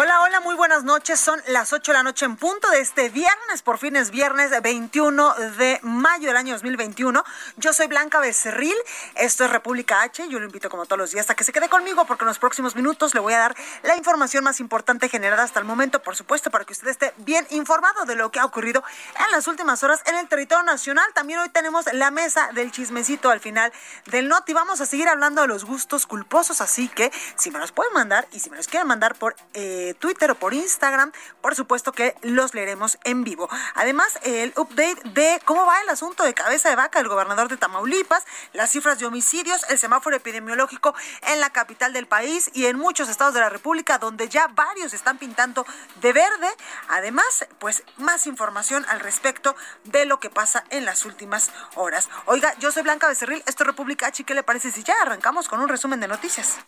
Hola, hola, muy buenas noches. Son las 8 de la noche en punto de este viernes. Por fin es viernes 21 de mayo del año 2021. Yo soy Blanca Becerril. Esto es República H. Yo lo invito como todos los días a que se quede conmigo porque en los próximos minutos le voy a dar la información más importante generada hasta el momento, por supuesto, para que usted esté bien informado de lo que ha ocurrido en las últimas horas en el territorio nacional. También hoy tenemos la mesa del chismecito al final del noti. Vamos a seguir hablando de los gustos culposos, así que si me los pueden mandar y si me los quieren mandar por eh, Twitter o por Instagram, por supuesto que los leeremos en vivo. Además, el update de cómo va el asunto de cabeza de vaca del gobernador de Tamaulipas, las cifras de homicidios, el semáforo epidemiológico en la capital del país y en muchos estados de la República, donde ya varios están pintando de verde. Además, pues más información al respecto de lo que pasa en las últimas horas. Oiga, yo soy Blanca Becerril, esto es República H. ¿Qué le parece si ya arrancamos con un resumen de noticias?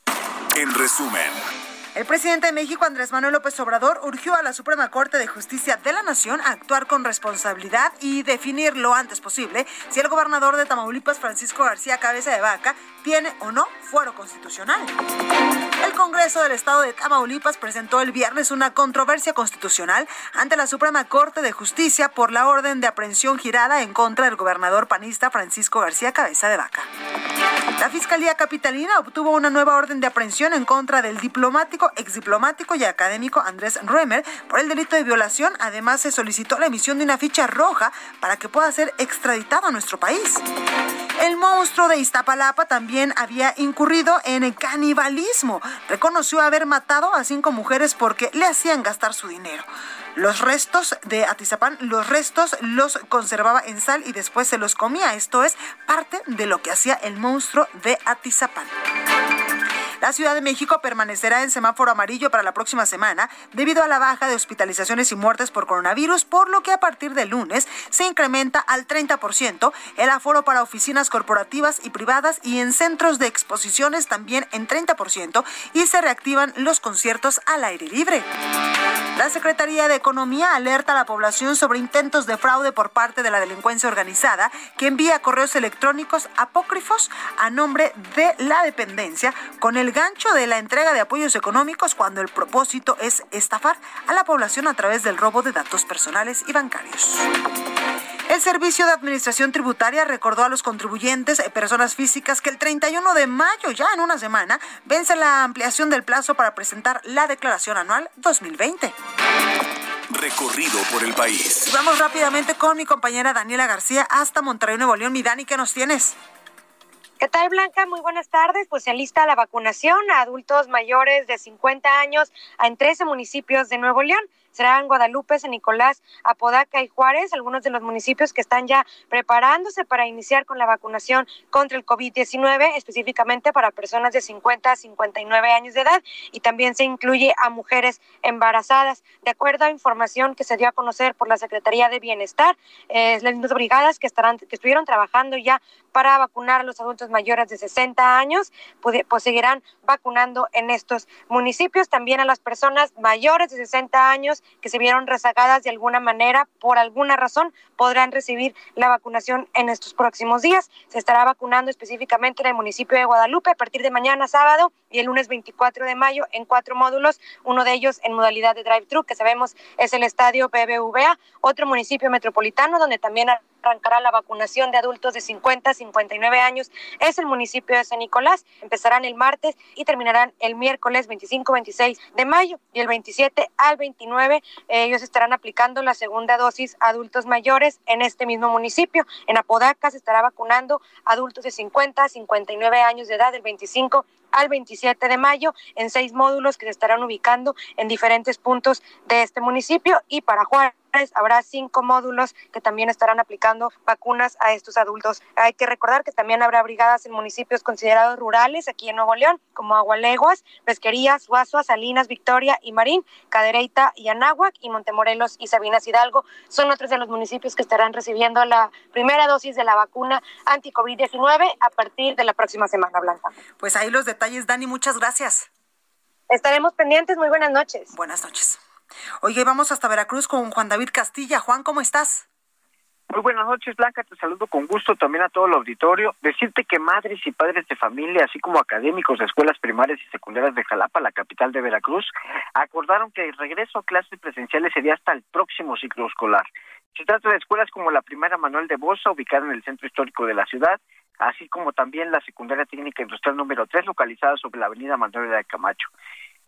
En resumen. El presidente de México, Andrés Manuel López Obrador, urgió a la Suprema Corte de Justicia de la Nación a actuar con responsabilidad y definir lo antes posible si el gobernador de Tamaulipas, Francisco García Cabeza de Vaca, tiene o no fuero constitucional. Congreso del Estado de Tamaulipas presentó el viernes una controversia constitucional ante la Suprema Corte de Justicia por la orden de aprehensión girada en contra del gobernador panista Francisco García Cabeza de Vaca. La Fiscalía Capitalina obtuvo una nueva orden de aprehensión en contra del diplomático, exdiplomático y académico Andrés Ruemer por el delito de violación. Además, se solicitó la emisión de una ficha roja para que pueda ser extraditado a nuestro país. El monstruo de Iztapalapa también había incurrido en canibalismo. Reconoció haber matado a cinco mujeres porque le hacían gastar su dinero. Los restos de Atizapán, los restos los conservaba en sal y después se los comía. Esto es parte de lo que hacía el monstruo de Atizapán. La Ciudad de México permanecerá en semáforo amarillo para la próxima semana debido a la baja de hospitalizaciones y muertes por coronavirus, por lo que a partir del lunes se incrementa al 30% el aforo para oficinas corporativas y privadas y en centros de exposiciones también en 30% y se reactivan los conciertos al aire libre. La Secretaría de Economía alerta a la población sobre intentos de fraude por parte de la delincuencia organizada que envía correos electrónicos apócrifos a nombre de la dependencia con el gancho de la entrega de apoyos económicos cuando el propósito es estafar a la población a través del robo de datos personales y bancarios. El Servicio de Administración Tributaria recordó a los contribuyentes, eh, personas físicas, que el 31 de mayo, ya en una semana, vence la ampliación del plazo para presentar la declaración anual 2020. Recorrido por el país. Vamos rápidamente con mi compañera Daniela García hasta Monterrey, Nuevo León. Mi Dani, ¿qué nos tienes? ¿Qué tal, Blanca? Muy buenas tardes. Pues se alista la vacunación a adultos mayores de 50 años en 13 municipios de Nuevo León serán Guadalupe, San Nicolás, Apodaca y Juárez, algunos de los municipios que están ya preparándose para iniciar con la vacunación contra el COVID-19, específicamente para personas de 50 a 59 años de edad y también se incluye a mujeres embarazadas. De acuerdo a información que se dio a conocer por la Secretaría de Bienestar, eh, las brigadas que, estarán, que estuvieron trabajando ya para vacunar a los adultos mayores de 60 años, pues, pues seguirán vacunando en estos municipios, también a las personas mayores de 60 años que se vieron rezagadas de alguna manera, por alguna razón, podrán recibir la vacunación en estos próximos días. Se estará vacunando específicamente en el municipio de Guadalupe a partir de mañana sábado y el lunes 24 de mayo en cuatro módulos, uno de ellos en modalidad de drive-thru, que sabemos es el estadio BBVA, otro municipio metropolitano donde también arrancará la vacunación de adultos de 50 a 59 años es el municipio de San Nicolás. Empezarán el martes y terminarán el miércoles 25-26 de mayo y el 27 al 29 ellos estarán aplicando la segunda dosis a adultos mayores en este mismo municipio. En Apodaca se estará vacunando adultos de 50 a 59 años de edad el 25 al 27 de mayo en seis módulos que se estarán ubicando en diferentes puntos de este municipio y para Juárez habrá cinco módulos que también estarán aplicando vacunas a estos adultos. Hay que recordar que también habrá brigadas en municipios considerados rurales aquí en Nuevo León, como Agualeguas, Pesquerías, Suazua, Salinas, Victoria y Marín, Cadereyta y Anáhuac y Montemorelos y Sabinas Hidalgo. Son otros de los municipios que estarán recibiendo la primera dosis de la vacuna anti-COVID-19 a partir de la próxima semana, Blanca. Pues ahí los detalles, Dani, muchas gracias. Estaremos pendientes. Muy buenas noches. Buenas noches. Oye, vamos hasta Veracruz con Juan David Castilla. Juan, ¿cómo estás? Muy buenas noches, Blanca. Te saludo con gusto también a todo el auditorio. Decirte que madres y padres de familia, así como académicos de escuelas primarias y secundarias de Jalapa, la capital de Veracruz, acordaron que el regreso a clases presenciales sería hasta el próximo ciclo escolar. Se trata de escuelas como la primera Manuel de Bosa, ubicada en el centro histórico de la ciudad, así como también la secundaria técnica industrial número 3, localizada sobre la avenida Manuel de Camacho.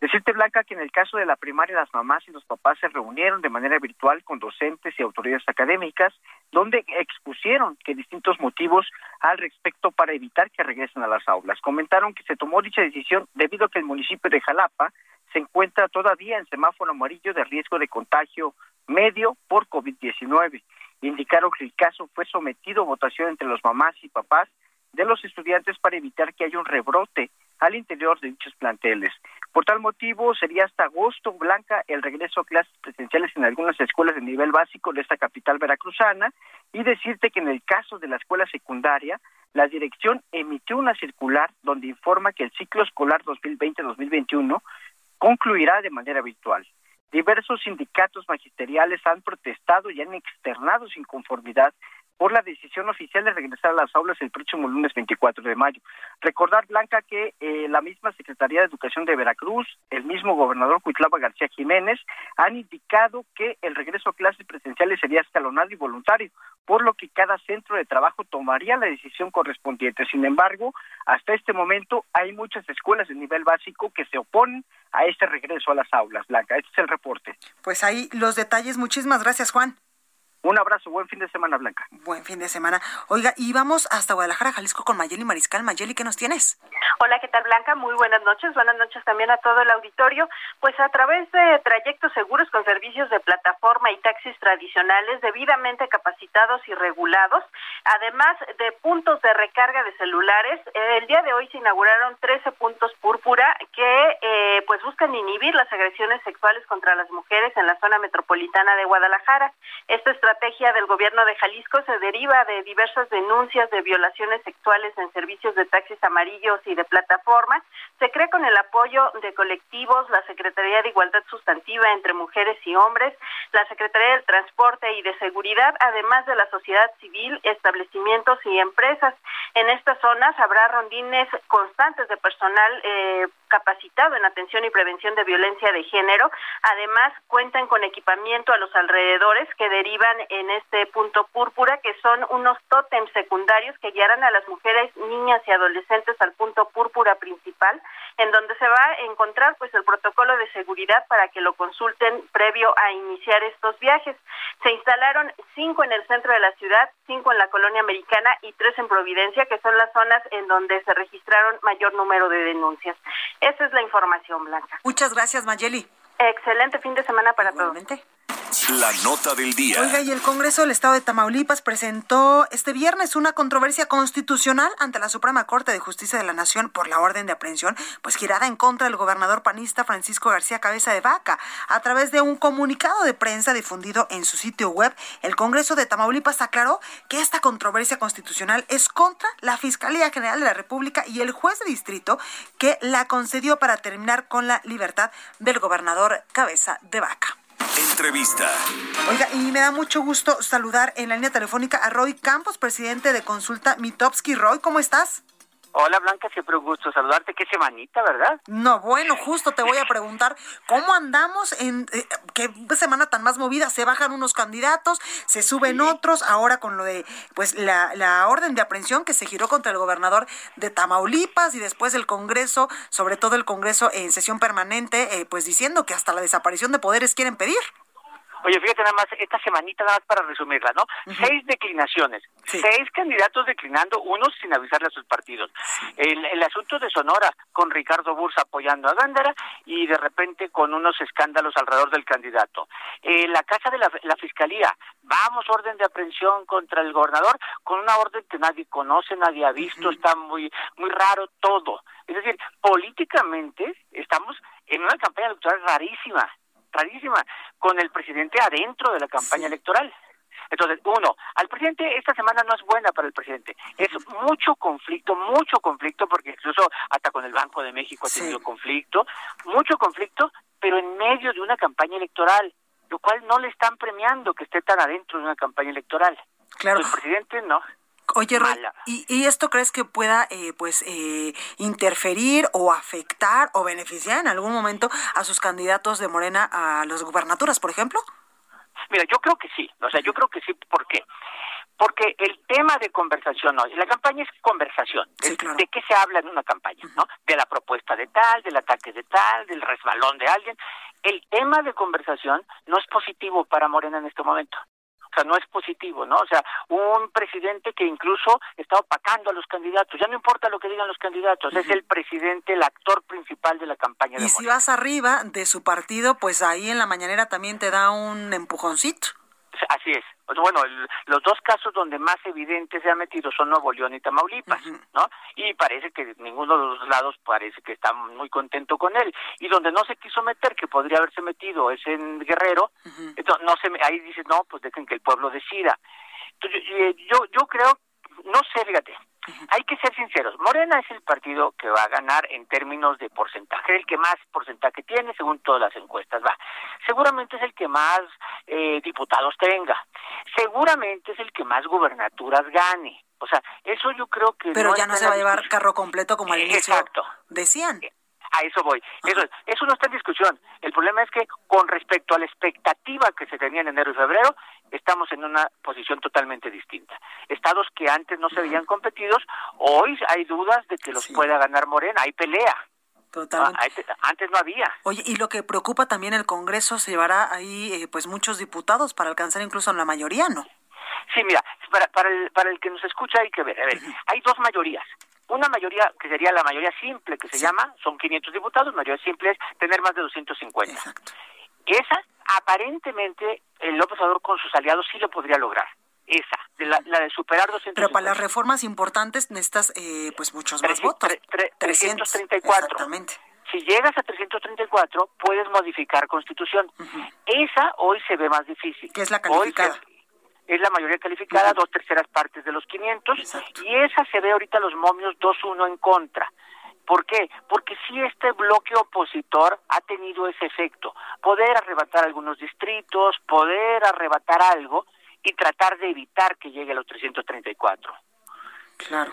Decirte, Blanca, que en el caso de la primaria las mamás y los papás se reunieron de manera virtual con docentes y autoridades académicas, donde expusieron que distintos motivos al respecto para evitar que regresen a las aulas. Comentaron que se tomó dicha decisión debido a que el municipio de Jalapa se encuentra todavía en semáforo amarillo de riesgo de contagio medio por COVID-19. Indicaron que el caso fue sometido a votación entre los mamás y papás de los estudiantes para evitar que haya un rebrote al interior de dichos planteles. Por tal motivo, sería hasta agosto, Blanca, el regreso a clases presenciales en algunas escuelas de nivel básico de esta capital veracruzana y decirte que en el caso de la escuela secundaria, la dirección emitió una circular donde informa que el ciclo escolar 2020-2021 concluirá de manera virtual. Diversos sindicatos magisteriales han protestado y han externado su inconformidad por la decisión oficial de regresar a las aulas el próximo lunes 24 de mayo. Recordar, Blanca, que eh, la misma Secretaría de Educación de Veracruz, el mismo gobernador Cuitlava García Jiménez, han indicado que el regreso a clases presenciales sería escalonado y voluntario, por lo que cada centro de trabajo tomaría la decisión correspondiente. Sin embargo, hasta este momento hay muchas escuelas de nivel básico que se oponen a este regreso a las aulas, Blanca. Este es el reporte. Pues ahí los detalles. Muchísimas gracias, Juan. Un abrazo, buen fin de semana, Blanca. Buen fin de semana. Oiga, y vamos hasta Guadalajara, Jalisco con Mayeli Mariscal. Mayeli, ¿qué nos tienes? Hola, ¿qué tal, Blanca? Muy buenas noches. Buenas noches también a todo el auditorio. Pues a través de trayectos seguros con servicios de plataforma y taxis tradicionales debidamente capacitados y regulados, además de puntos de recarga de celulares, el día de hoy se inauguraron 13 puntos púrpura que eh, pues buscan inhibir las agresiones sexuales contra las mujeres en la zona metropolitana de Guadalajara. Esta estrategia del gobierno de Jalisco se deriva de diversas denuncias de violaciones sexuales en servicios de taxis amarillos y de plataforma. Se cree con el apoyo de colectivos, la Secretaría de Igualdad Sustantiva entre Mujeres y Hombres, la Secretaría del Transporte y de Seguridad, además de la sociedad civil, establecimientos y empresas. En estas zonas habrá rondines constantes de personal eh, capacitado en atención y prevención de violencia de género. Además, cuentan con equipamiento a los alrededores que derivan en este punto púrpura, que son unos tótems secundarios que guiarán a las mujeres, niñas y adolescentes al punto púrpura principal, en donde se va a encontrar pues el protocolo de seguridad para que lo consulten previo a iniciar estos viajes. Se instalaron cinco en el centro de la ciudad, cinco en la colonia americana y tres en Providencia, que son las zonas en donde se registraron mayor número de denuncias. Esa es la información, Blanca. Muchas gracias, Mayeli. Excelente fin de semana para todos. La nota del día. Oiga, y el Congreso del Estado de Tamaulipas presentó este viernes una controversia constitucional ante la Suprema Corte de Justicia de la Nación por la orden de aprehensión, pues girada en contra del gobernador panista Francisco García Cabeza de Vaca. A través de un comunicado de prensa difundido en su sitio web, el Congreso de Tamaulipas aclaró que esta controversia constitucional es contra la Fiscalía General de la República y el juez de distrito que la concedió para terminar con la libertad del gobernador Cabeza de Vaca. Entrevista. Oiga, y me da mucho gusto saludar en la línea telefónica a Roy Campos, presidente de Consulta Mitowski. Roy, ¿cómo estás? Hola Blanca, siempre un gusto saludarte. Qué semanita, ¿verdad? No, bueno, justo te voy a preguntar cómo andamos en eh, qué semana tan más movida. Se bajan unos candidatos, se suben otros. Ahora con lo de pues la, la orden de aprehensión que se giró contra el gobernador de Tamaulipas y después el Congreso, sobre todo el Congreso en sesión permanente, eh, pues diciendo que hasta la desaparición de poderes quieren pedir. Oye, fíjate nada más, esta semanita nada más para resumirla, ¿no? Seis declinaciones, seis candidatos declinando, unos sin avisarle a sus partidos. El, asunto de Sonora, con Ricardo Bursa apoyando a Gándara y de repente con unos escándalos alrededor del candidato. Eh, la Casa de la, Fiscalía, vamos, orden de aprehensión contra el gobernador, con una orden que nadie conoce, nadie ha visto, está muy, muy raro todo. Es decir, políticamente estamos en una campaña electoral rarísima, rarísima, con el presidente adentro de la campaña electoral. Entonces, uno, al presidente esta semana no es buena para el presidente. Es mucho conflicto, mucho conflicto, porque incluso hasta con el Banco de México ha tenido conflicto, mucho conflicto, pero en medio de una campaña electoral, lo cual no le están premiando que esté tan adentro de una campaña electoral. Claro. El presidente no. Oye, Roy, ¿y, esto crees que pueda eh, pues eh, interferir o afectar o beneficiar en algún momento a sus candidatos de Morena a las gubernaturas, por ejemplo? Mira, yo creo que sí, o sea, yo creo que sí, ¿por qué? Porque el tema de conversación hoy, la campaña es conversación, de qué se habla en una campaña, ¿no? De la propuesta de tal, del ataque de tal, del resbalón de alguien. El tema de conversación no es positivo para Morena en este momento. O sea, no es positivo, ¿no? O sea, un presidente que incluso está opacando a los candidatos. Ya no importa lo que digan los candidatos, es el presidente, el actor principal de la campaña. Y si vas arriba de su partido, pues ahí en la mañanera también te da un empujoncito. Así es. Bueno, los dos casos donde más evidente se ha metido son Nuevo León y Tamaulipas, ¿no? Y parece que ninguno de los lados parece que está muy contento con él. Y donde no se quiso meter, que podría haberse metido, es en Guerrero. Entonces, no se, ahí dice, no, pues dejen que el pueblo decida. Entonces, yo, yo creo, no sé, fíjate, hay que ser sinceros. Morena es el partido que va a ganar en términos de porcentaje, el que más porcentaje tiene según todas las encuestas. Va. Seguramente es el que más eh, diputados tenga. Seguramente es el que más gubernaturas gane. O sea, eso yo creo que. Pero ya no se va a llevar carro completo como al inicio Exacto. decían. A eso voy. Eso, eso no está en discusión. El problema es que con respecto a la expectativa que se tenía en enero y febrero, estamos en una posición totalmente distinta. Estados que antes no se veían competidos, hoy hay dudas de que los pueda ganar Morena, hay pelea. Totalmente. Ah, antes no había. Oye, y lo que preocupa también el Congreso, se llevará ahí eh, pues muchos diputados para alcanzar incluso la mayoría, ¿no? Sí, mira, para, para, el, para el que nos escucha hay que ver, a ver, hay dos mayorías. Una mayoría que sería la mayoría simple, que se llama, son 500 diputados, mayoría simple es tener más de 250. Exacto. Esa, aparentemente, el López Obrador con sus aliados sí lo podría lograr. Esa, de la, de superar 250. Pero para las reformas importantes necesitas eh, pues muchos más votos. 334. Exactamente. Si llegas a 334, puedes modificar constitución. Esa hoy se ve más difícil. ¿Qué es la calificada? Es la mayoría calificada, dos terceras partes de los 500, y esa se ve ahorita los momios 2-1 en contra. ¿Por qué? Porque si este bloque opositor ha tenido ese efecto, poder arrebatar algunos distritos, poder arrebatar algo y tratar de evitar que llegue a los 334. Claro.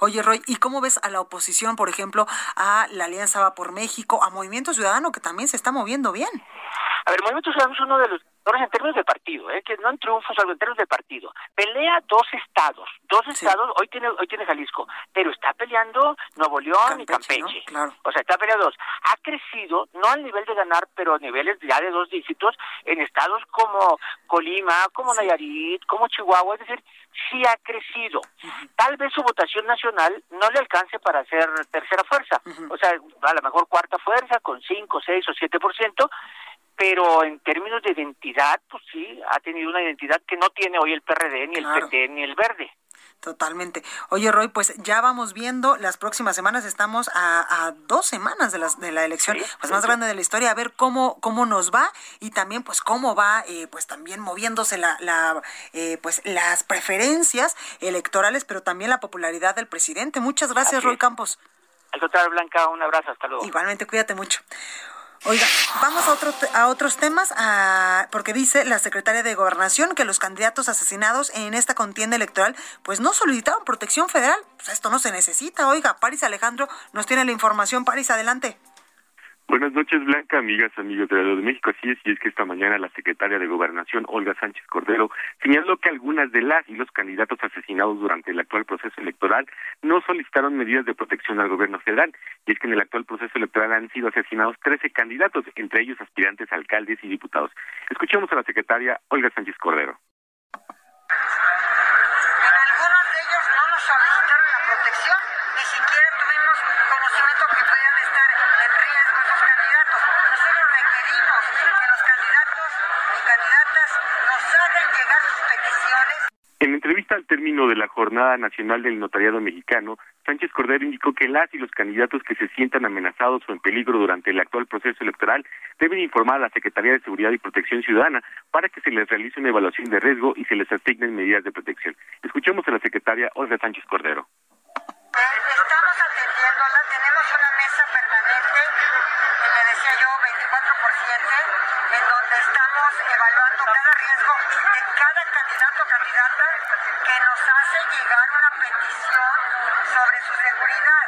Oye, Roy, ¿y cómo ves a la oposición, por ejemplo, a la Alianza Va por México, a Movimiento Ciudadano, que también se está moviendo bien? A ver, Movimiento Ciudadano es uno de los en términos de partido, ¿eh? que no en triunfos, algo en términos de partido. Pelea dos estados, dos estados, hoy tiene hoy tiene Jalisco, pero está peleando Nuevo León y Campeche. Claro. O sea, está peleando dos. Ha crecido, no al nivel de ganar, pero a niveles ya de dos dígitos, en estados como Colima, como Nayarit, como Chihuahua, es decir, sí ha crecido. Tal vez su votación nacional no le alcance para ser tercera fuerza, o sea, a lo mejor cuarta fuerza con cinco, seis o siete por ciento, pero en términos de identidad, pues sí, ha tenido una identidad que no tiene hoy el PRD, ni el PT, ni el Verde. Totalmente. Oye, Roy, pues ya vamos viendo, las próximas semanas estamos a, dos semanas de, las, de la elección pues más grande de la historia, a ver cómo, cómo nos va y también pues cómo va eh, pues también moviéndose la, la eh, pues las preferencias electorales, pero también la popularidad del presidente. Muchas gracias, Roy Campos. Al contrario, Blanca, un abrazo, hasta luego. Igualmente, cuídate mucho. Oiga, vamos a, otro, a otros temas, porque dice la secretaria de Gobernación que los candidatos asesinados en esta contienda electoral pues no solicitaron protección federal. Pues esto no se necesita. Oiga, Paris Alejandro nos tiene la información. Paris, adelante. Buenas noches, Blanca, amigas, amigos de de México. Así es, y es que esta mañana la secretaria de Gobernación, Olga Sánchez Cordero, señaló que algunas de las y los candidatos asesinados durante el actual proceso electoral no solicitaron medidas de protección al gobierno federal. Y es que en el actual proceso electoral han sido asesinados 13 candidatos, entre ellos aspirantes alcaldes y diputados. Escuchemos a la secretaria Olga Sánchez Cordero. Al término de la Jornada Nacional del Notariado Mexicano, Sánchez Cordero indicó que las y los candidatos que se sientan amenazados o en peligro durante el actual proceso electoral deben informar a la Secretaría de Seguridad y Protección Ciudadana para que se les realice una evaluación de riesgo y se les asignen medidas de protección. Escuchemos a la secretaria Olga Sánchez Cordero. Estamos atendiéndola, tenemos una mesa permanente, le decía yo, 24 por 7, en donde estamos evaluando cada riesgo de cada candidato o candidata que nos hace llegar una petición sobre su seguridad.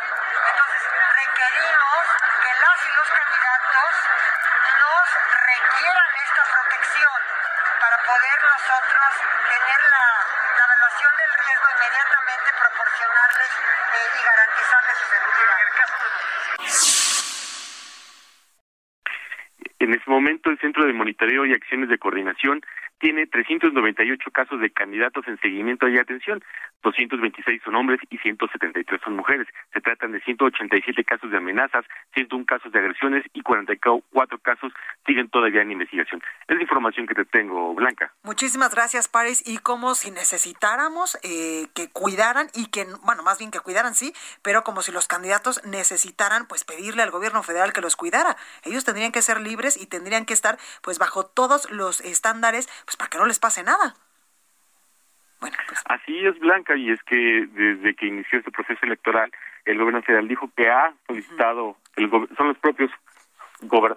Entonces, requerimos que las y los candidatos nos requieran esta protección para poder nosotros tener la, evaluación del riesgo inmediatamente proporcionarles eh, y garantizarles su seguridad. En este momento, el Centro de Monitoreo y Acciones de Coordinación tiene 398 casos de candidatos en seguimiento y atención. 226 son hombres y 173 son mujeres. Se tratan de 187 casos de amenazas, 101 casos de agresiones y 44 casos siguen todavía en investigación. Es la información que te tengo, Blanca. Muchísimas gracias, Paris. Y como si necesitáramos eh, que cuidaran y que, bueno, más bien que cuidaran, sí, pero como si los candidatos necesitaran, pues pedirle al gobierno federal que los cuidara. Ellos tendrían que ser libres y tendrían que estar, pues, bajo todos los estándares para que no les pase nada. Bueno, pues. Así es, Blanca, y es que desde que inició este proceso electoral, el gobierno federal dijo que ha solicitado, son los propios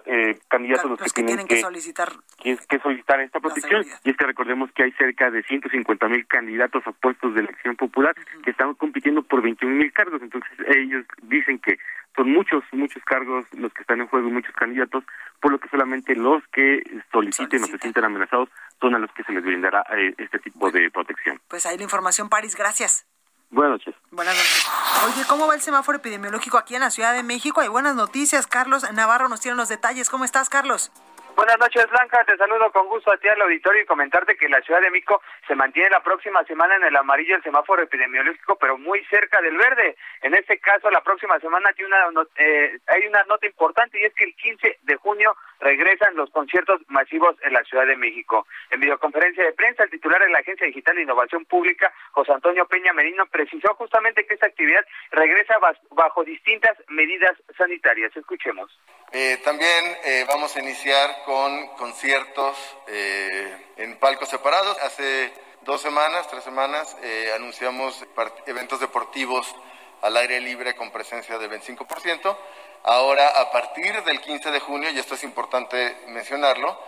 eh, candidatos los, que, tienen, que, solicitar que, solicitar esta protección. y es que recordemos que hay cerca de 150 mil candidatos a puestos de elección popular que están compitiendo por 21 mil cargos. Entonces ellos dicen que son muchos muchos cargos los que están en juego y muchos candidatos por lo que solamente los que soliciten o se sienten amenazados son a los que se les brindará eh, este tipo de protección pues ahí la información París gracias Buenas noches. Buenas noches. Oye, ¿cómo va el semáforo epidemiológico aquí en la Ciudad de México? Hay buenas noticias. Carlos Navarro nos tiene los detalles. ¿Cómo estás, Carlos? Buenas noches, Blanca. Te saludo con gusto a ti al auditorio y comentarte que la Ciudad de México se mantiene la próxima semana en el amarillo el semáforo epidemiológico, pero muy cerca del verde. En este caso, la próxima semana tiene una, eh, hay una nota importante y es que el 15 de junio regresan los conciertos masivos en la Ciudad de México. En videoconferencia de prensa, el titular de la Agencia Digital de Innovación Pública, José Antonio Peña Merino, precisó justamente que esta actividad regresa bajo distintas medidas sanitarias. Escuchemos. Eh, también eh, vamos a iniciar con conciertos eh, en palcos separados. Hace dos semanas, tres semanas, anunciamos eventos deportivos al aire libre con presencia del 25%. Ahora, a partir del 15 de junio, y esto es importante mencionarlo,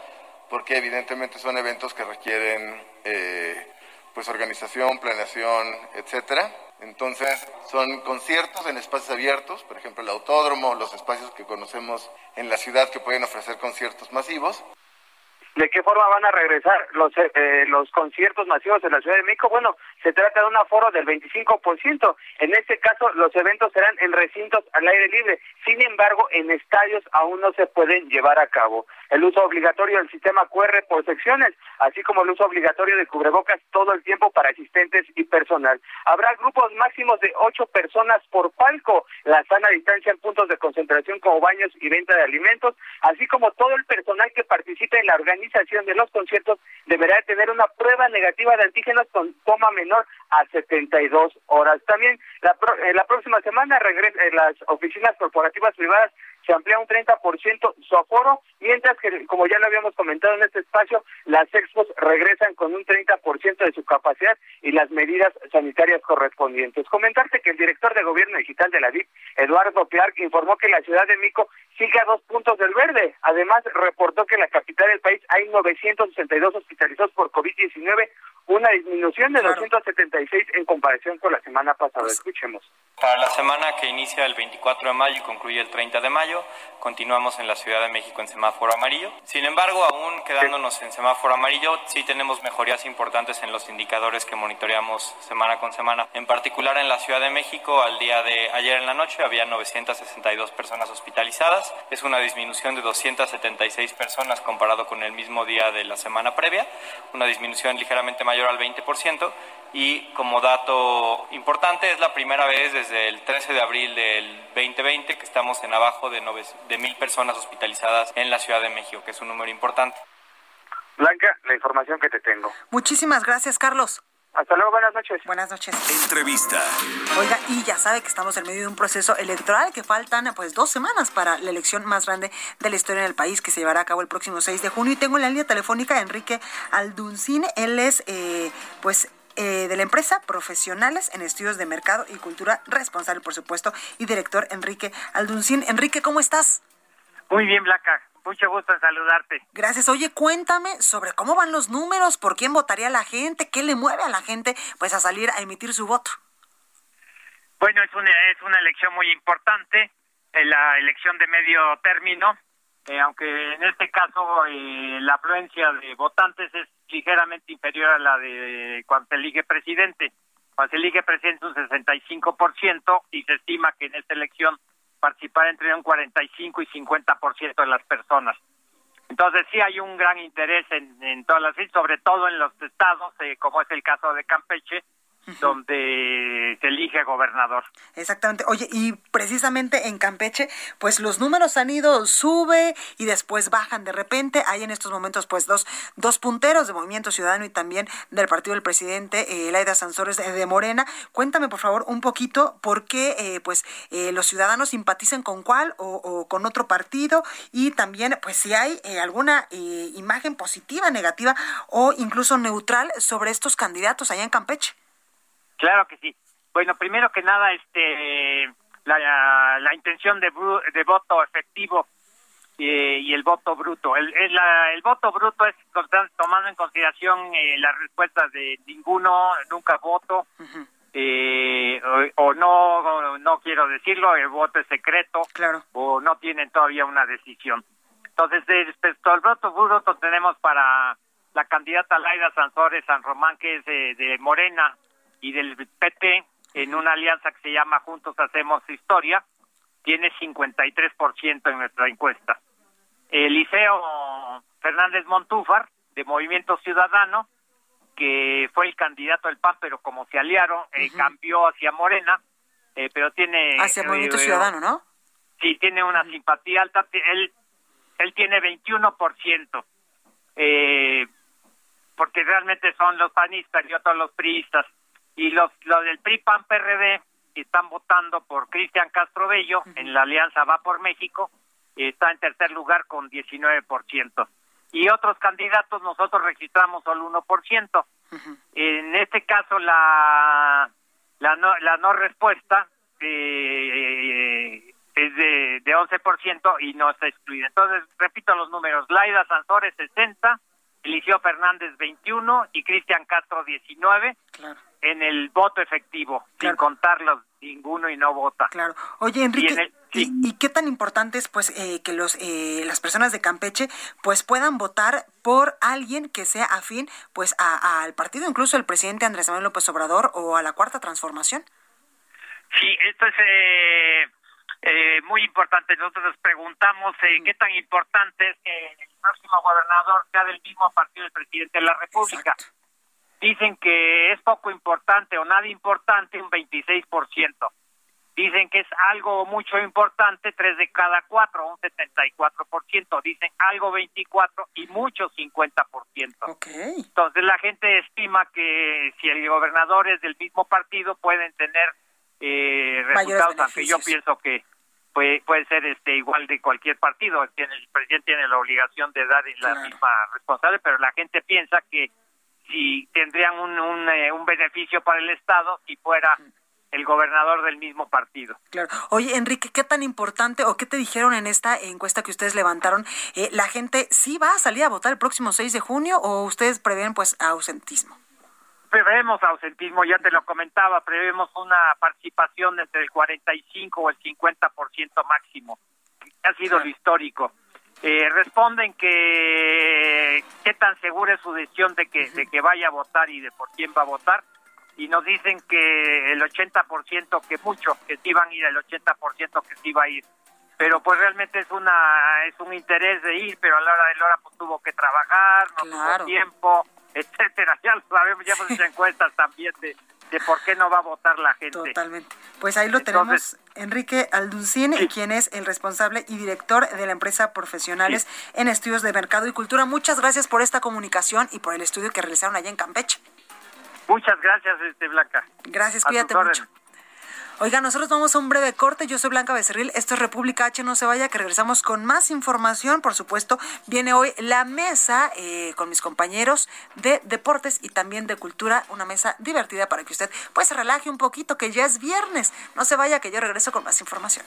porque evidentemente son eventos que requieren pues organización, planeación, etcétera. Entonces, son conciertos en espacios abiertos, por ejemplo, el autódromo, los espacios que conocemos en la ciudad que pueden ofrecer conciertos masivos. ¿De qué forma van a regresar los eh, los conciertos masivos en la Ciudad de México? Bueno, se trata de un aforo del 25%. En este caso, los eventos serán en recintos al aire libre. Sin embargo, en estadios aún no se pueden llevar a cabo. El uso obligatorio del sistema QR por secciones, así como el uso obligatorio de cubrebocas todo el tiempo para asistentes y personal. Habrá grupos máximos de ocho personas por palco, la sana distancia en puntos de concentración como baños y venta de alimentos, así como todo el personal que participe en la organización de los conciertos deberá tener una prueba negativa de antígenos con toma menor a 72 horas. También la, eh, la próxima semana regresa, en las oficinas corporativas privadas se amplía un 30% su aforo, mientras que, como ya lo habíamos comentado en este espacio, las expos regresan con un 30% de su capacidad y las medidas sanitarias correspondientes. Comentarte que el director de Gobierno Digital de la DIP, Eduardo Clark, informó que la Ciudad de Mico sigue a dos puntos del verde. Además, reportó que en la capital del país hay 962 hospitalizados por COVID-19, una disminución de 276 en comparación con la semana pasada. Pues, Escuchemos. Para la semana que inicia el 24 de mayo y concluye el 30 de mayo, continuamos en la Ciudad de México en semáforo amarillo. Sin embargo, aún quedándonos en semáforo amarillo, sí tenemos mejorías importantes en los indicadores que monitoreamos semana con semana. En particular en la Ciudad de México, al día de ayer en la noche había 962 personas hospitalizadas. Es una disminución de 276 personas comparado con el mismo día de la semana previa, una disminución ligeramente mayor al 20% y como dato importante es la primera vez desde el 13 de abril del 2020 que estamos en abajo de, de mil personas hospitalizadas en la Ciudad de México, que es un número importante. Blanca, la información que te tengo. Muchísimas gracias, Carlos. Hasta luego, buenas noches. Buenas noches. Entrevista. Oiga, y ya sabe que estamos en medio de un proceso electoral que faltan pues dos semanas para la elección más grande de la historia en el país que se llevará a cabo el próximo 6 de junio. Y tengo en la línea telefónica a Enrique Alduncín. Él es eh, pues eh, de la empresa Profesionales en Estudios de Mercado y Cultura, responsable, por supuesto, y director Enrique Alduncín. Enrique, ¿cómo estás? Muy bien, Blanca. Mucho gusto en saludarte. Gracias. Oye, cuéntame sobre cómo van los números, por quién votaría la gente, qué le mueve a la gente pues a salir a emitir su voto. Bueno, es una, es una elección muy importante, eh, la elección de medio término, eh, aunque en este caso la afluencia de votantes es ligeramente inferior a la de cuando se elige presidente. Cuando se elige presidente un 65% y se estima que en esta elección participará entre un 45 y 50% de las personas. Entonces sí hay un gran interés en, en todas las sobre todo en los estados, eh, como es el caso de Campeche, donde se elige gobernador. Exactamente. Oye, y precisamente en Campeche, pues los números han ido, sube y después bajan de repente. Hay en estos momentos pues dos, dos punteros de Movimiento Ciudadano y también del partido del presidente, eh, Laida Sansores de Morena. Cuéntame por favor un poquito por qué eh, pues eh, los ciudadanos simpatizan con cuál o, con otro partido y también pues si hay eh, alguna imagen positiva, negativa o incluso neutral sobre estos candidatos allá en Campeche. Claro que sí. Bueno, primero que nada, este, la, la intención de, de voto efectivo eh, y el voto bruto. El, el, el voto bruto es tomando en consideración eh, las respuestas de ninguno, nunca voto, eh, o, no, no quiero decirlo, el voto es secreto, claro. o no tienen todavía una decisión. Entonces, respecto al voto bruto, tenemos para la candidata Laida Sansores San Román, que es de Morena, y del PT en una alianza que se llama Juntos Hacemos Historia, tiene 53% en nuestra encuesta. Eliseo Fernández Montúfar, de Movimiento Ciudadano, que fue el candidato del PAN, pero como se aliaron, eh, cambió hacia Morena, eh, pero tiene... Hacia Movimiento eh, Ciudadano, ¿no? Sí, tiene una simpatía alta, él, él tiene 21%, eh, porque realmente son los panistas y otros los priistas y los, los del PRI PAN PRD están votando por Cristian Castro Bello en la alianza Va por México está en tercer lugar con 19%. Y otros candidatos nosotros registramos solo 1%. En este caso la la no, la no respuesta eh, es de, de 11% y no está excluida. Entonces, repito los números. Laida Sansores 60, Eliseo Fernández 21 y Cristian Castro 19. Claro en el voto efectivo, sin contarlos ninguno y no vota. Claro. Oye, Enrique, y, qué tan importante es pues eh, que los eh, las personas de Campeche pues puedan votar por alguien que sea afín pues al partido, incluso el presidente Andrés Manuel López Obrador o a la Cuarta Transformación? Sí, esto es eh, muy importante. Nosotros nos preguntamos qué tan importante es que el próximo gobernador sea del mismo partido del presidente de la República dicen que es poco importante o nada importante un 26%. Dicen que es algo mucho importante tres de cada cuatro, un 74%. Dicen algo 24 y mucho 50%. Okay. Entonces la gente estima que si el gobernador es del mismo partido pueden tener eh, resultados, aunque yo pienso que puede, puede ser este igual de cualquier partido. el presidente tiene la obligación de dar la misma responsable, pero la gente piensa que si tendrían un, un, eh, un beneficio para el Estado si fuera el gobernador del mismo partido. Claro. Oye, Enrique, ¿qué tan importante o qué te dijeron en esta encuesta que ustedes levantaron? Eh, ¿La gente sí va a salir a votar el próximo 6 de junio o ustedes prevén pues ausentismo? prevemos ausentismo, ya te lo comentaba, prevemos una participación entre el 45 o el 50% máximo. Ha sido lo histórico. Eh, responden que qué tan segura es su decisión de que, de que vaya a votar y de por quién va a votar. Y nos dicen que el 80%, que mucho, que sí van a ir, el 80% que sí va a ir. Pero pues realmente es una es un interés de ir, pero a la hora de la hora pues tuvo que trabajar, no tuvo tiempo, etcétera. Ya lo sabemos, ya hemos hecho encuestas también de, de por qué no va a votar la gente. Totalmente. Pues ahí lo tenemos, Enrique Alduncín, quien es el responsable y director de la empresa Profesionales en Estudios de Mercado y Cultura. Muchas gracias por esta comunicación y por el estudio que realizaron allá en Campeche. Muchas gracias, este Blanca. Gracias, cuídate mucho. Oiga, nosotros vamos a un breve corte. Yo soy Blanca Becerril. Esto es República H. No se vaya, que regresamos con más información. Por supuesto, viene hoy la mesa eh, con mis compañeros de deportes y también de cultura. Una mesa divertida para que usted pues se relaje un poquito, que ya es viernes. No se vaya, que yo regreso con más información.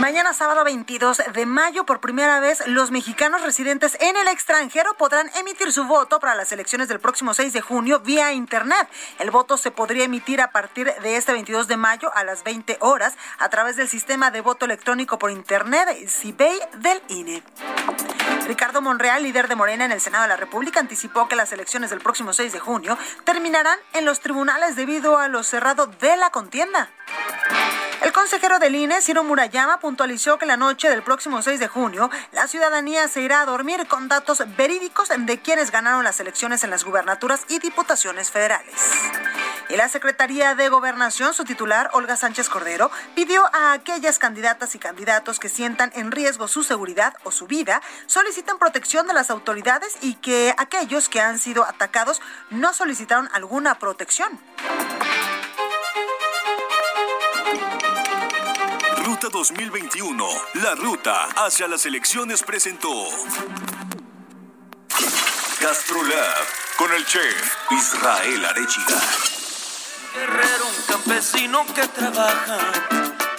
Mañana sábado 22 de mayo, por primera vez, los mexicanos residentes en el extranjero podrán emitir su voto para las elecciones del próximo 6 de junio vía Internet. El voto se podría emitir a partir de este 22 de mayo a las 20 horas a través del sistema de voto electrónico por Internet CIBEI del INE. Ricardo Monreal, líder de Morena en el Senado de la República, anticipó que las elecciones del próximo 6 de junio terminarán en los tribunales debido a lo cerrado de la contienda. El consejero del INE, Ciro Murayama, puntualizó que la noche del próximo 6 de junio, la ciudadanía se irá a dormir con datos verídicos de quienes ganaron las elecciones en las gubernaturas y diputaciones federales. Y la Secretaría de Gobernación, su titular, Olga Sánchez Cordero, pidió a aquellas candidatas y candidatos que sientan en riesgo su seguridad o su vida, soliciten protección de las autoridades y que aquellos que han sido atacados no solicitaron alguna protección. Ruta 2021, la ruta hacia las elecciones presentó. Gastrolab con el chef Israel Arechiga. Guerrero, un campesino que trabaja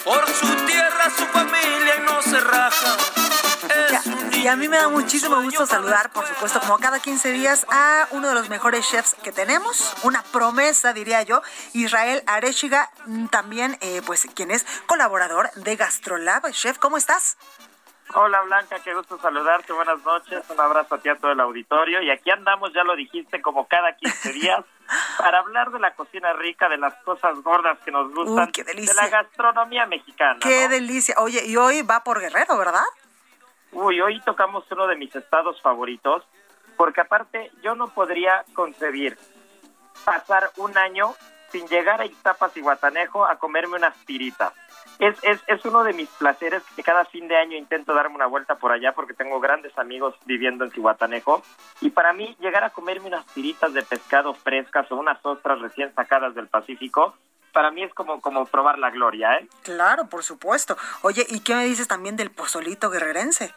por su Y a mí me da muchísimo gusto saludar, por supuesto, como cada 15 días, a uno de los mejores chefs que tenemos, una promesa, diría yo, Israel Arechiga, también, eh, pues, quien es colaborador de Gastrolab. Chef, ¿cómo estás? Hola Blanca, qué gusto saludarte, buenas noches, un abrazo a ti a todo el auditorio y aquí andamos, ya lo dijiste, como cada 15 días para hablar de la cocina rica, de las cosas gordas que nos gustan, de la gastronomía mexicana. Qué delicia. Oye, y hoy va por Guerrero, ¿verdad? Uy, hoy tocamos uno de mis estados favoritos, porque aparte yo no podría concebir pasar un año sin llegar a Ixtapas y Guatanejo a comerme unas tiritas. Es, es, es uno de mis placeres que cada fin de año intento darme una vuelta por allá porque tengo grandes amigos viviendo en Cihuatanejo. Y para mí, llegar a comerme unas tiritas de pescado frescas o unas ostras recién sacadas del Pacífico, para mí es como, como probar la gloria, ¿eh? Claro, por supuesto. Oye, ¿y qué me dices también del pozolito guerrerense?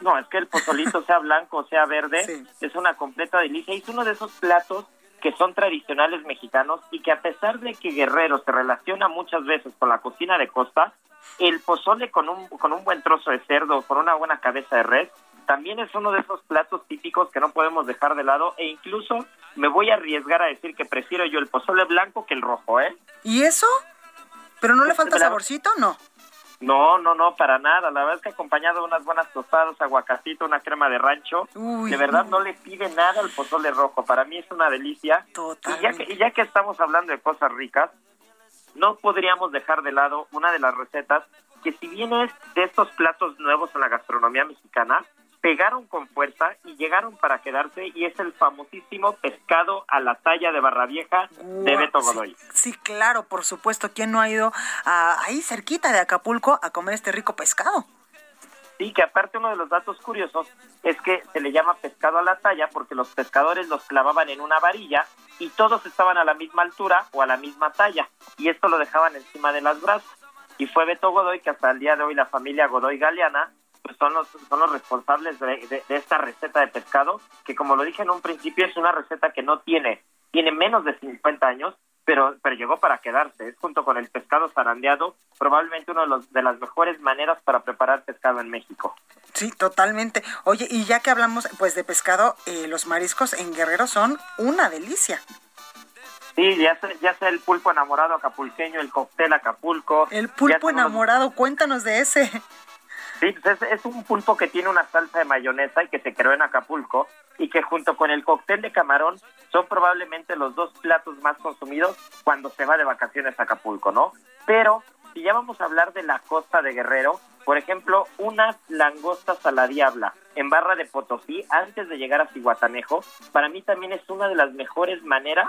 No, es que el pozolito, sea blanco o sea verde, es una completa delicia. Y es uno de esos platos que son tradicionales mexicanos y que a pesar de que Guerrero se relaciona muchas veces con la cocina de costa, el pozole con un, con un buen trozo de cerdo, con una buena cabeza de res, también es uno de esos platos típicos que no podemos dejar de lado e incluso me voy a arriesgar a decir que prefiero yo el pozole blanco que el rojo, ¿eh? ¿Y eso? ¿Pero no le falta saborcito? No. No, no, no, para nada. La verdad es que acompañado de unas buenas tostadas, aguacatito, una crema de rancho, de verdad no le pide nada al pozole rojo. Para mí es una delicia. Y ya, que, y ya que estamos hablando de cosas ricas, no podríamos dejar de lado una de las recetas que si bien es de estos platos nuevos en la gastronomía mexicana, pegaron con fuerza y llegaron para quedarse y es el famosísimo pescado a la talla de Barra Vieja de Beto Godoy. Sí, claro, por supuesto. ¿Quién no ha ido ahí cerquita de Acapulco a comer este rico pescado? Sí, que aparte uno de los datos curiosos es que se le llama pescado a la talla porque los pescadores los clavaban en una varilla y todos estaban a la misma altura o a la misma talla y esto lo dejaban encima de las brasas. Y fue Beto Godoy que hasta el día de hoy la familia Godoy Galeana pues son los, son los responsables de, esta receta de pescado, que como lo dije en un principio es una receta que no tiene, tiene menos de 50 años, pero, pero llegó para quedarse. Es junto con el pescado zarandeado probablemente una de, los, de las mejores maneras para preparar pescado en México. Sí, totalmente. Oye, y ya que hablamos pues de pescado, eh, los mariscos en Guerrero son una delicia. Sí, ya sea, ya sea el pulpo enamorado acapulqueño, el cóctel Acapulco. El pulpo enamorado, cuéntanos de ese. Sí, pues es, un pulpo que tiene una salsa de mayonesa y que se creó en Acapulco y que junto con el cóctel de camarón son probablemente los dos platos más consumidos cuando se va de vacaciones a Acapulco, ¿no? Pero si ya vamos a hablar de la costa de Guerrero, por ejemplo, unas langostas a la diabla en Barra de Potosí, antes de llegar a Cihuatanejo, para mí también es una de las mejores maneras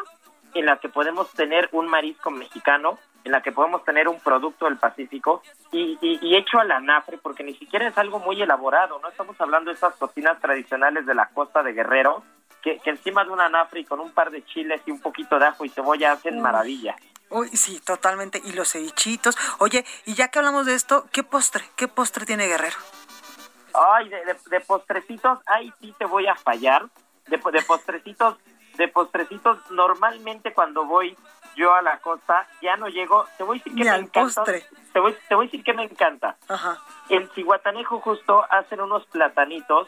en las que podemos tener un marisco mexicano en la que podemos tener un producto del Pacífico y, hecho a la nafre, porque ni siquiera es algo muy elaborado, no estamos hablando de esas cocinas tradicionales de la costa de Guerrero, que, encima de una nafre y con un par de chiles y un poquito de ajo y cebolla hacen maravilla. Uy, sí, totalmente. Y los cevichitos. Oye, y ya que hablamos de esto, ¿qué postre? ¿Qué postre tiene Guerrero? Ay, de, de, postrecitos, ahí sí te voy a fallar. De, de postrecitos, de postrecitos, normalmente cuando voy yo a la costa ya no llego, te voy a decir que me encanta. Te voy, te voy a decir que me encanta. Ajá. En Cihuatanejo justo hacen unos platanitos